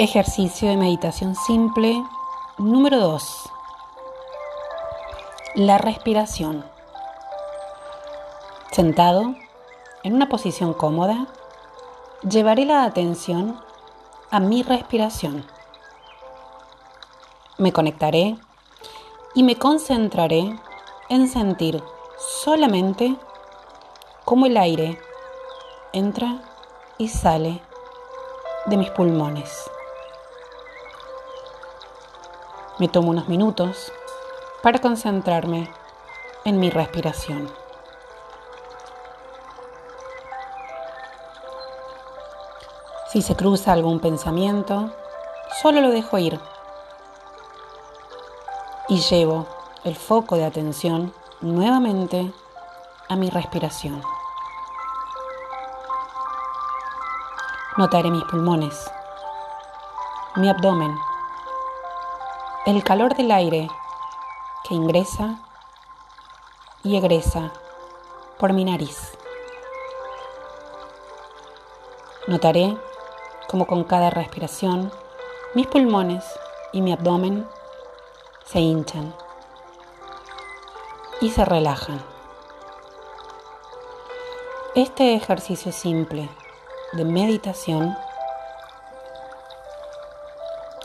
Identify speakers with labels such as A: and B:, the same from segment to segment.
A: Ejercicio de meditación simple número 2. La respiración. Sentado, en una posición cómoda, llevaré la atención a mi respiración. Me conectaré y me concentraré en sentir solamente cómo el aire entra y sale de mis pulmones. Me tomo unos minutos para concentrarme en mi respiración. Si se cruza algún pensamiento, solo lo dejo ir y llevo el foco de atención nuevamente a mi respiración. Notaré mis pulmones, mi abdomen, el calor del aire que ingresa y egresa por mi nariz. Notaré como con cada respiración mis pulmones y mi abdomen se hinchan y se relajan. Este ejercicio simple de meditación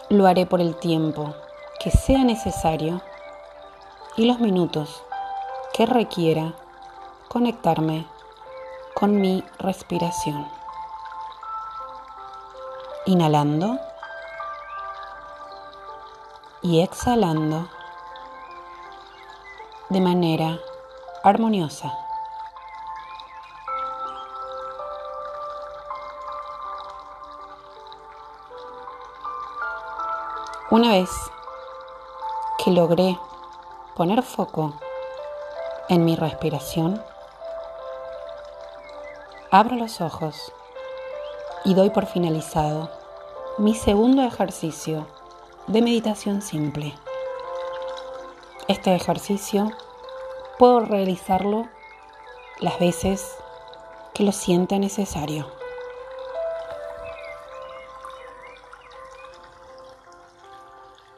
A: lo haré por el tiempo que sea necesario y los minutos que requiera conectarme con mi respiración. Inhalando y exhalando de manera armoniosa. Una vez que logré poner foco en mi respiración, abro los ojos y doy por finalizado mi segundo ejercicio de meditación simple. Este ejercicio puedo realizarlo las veces que lo sienta necesario.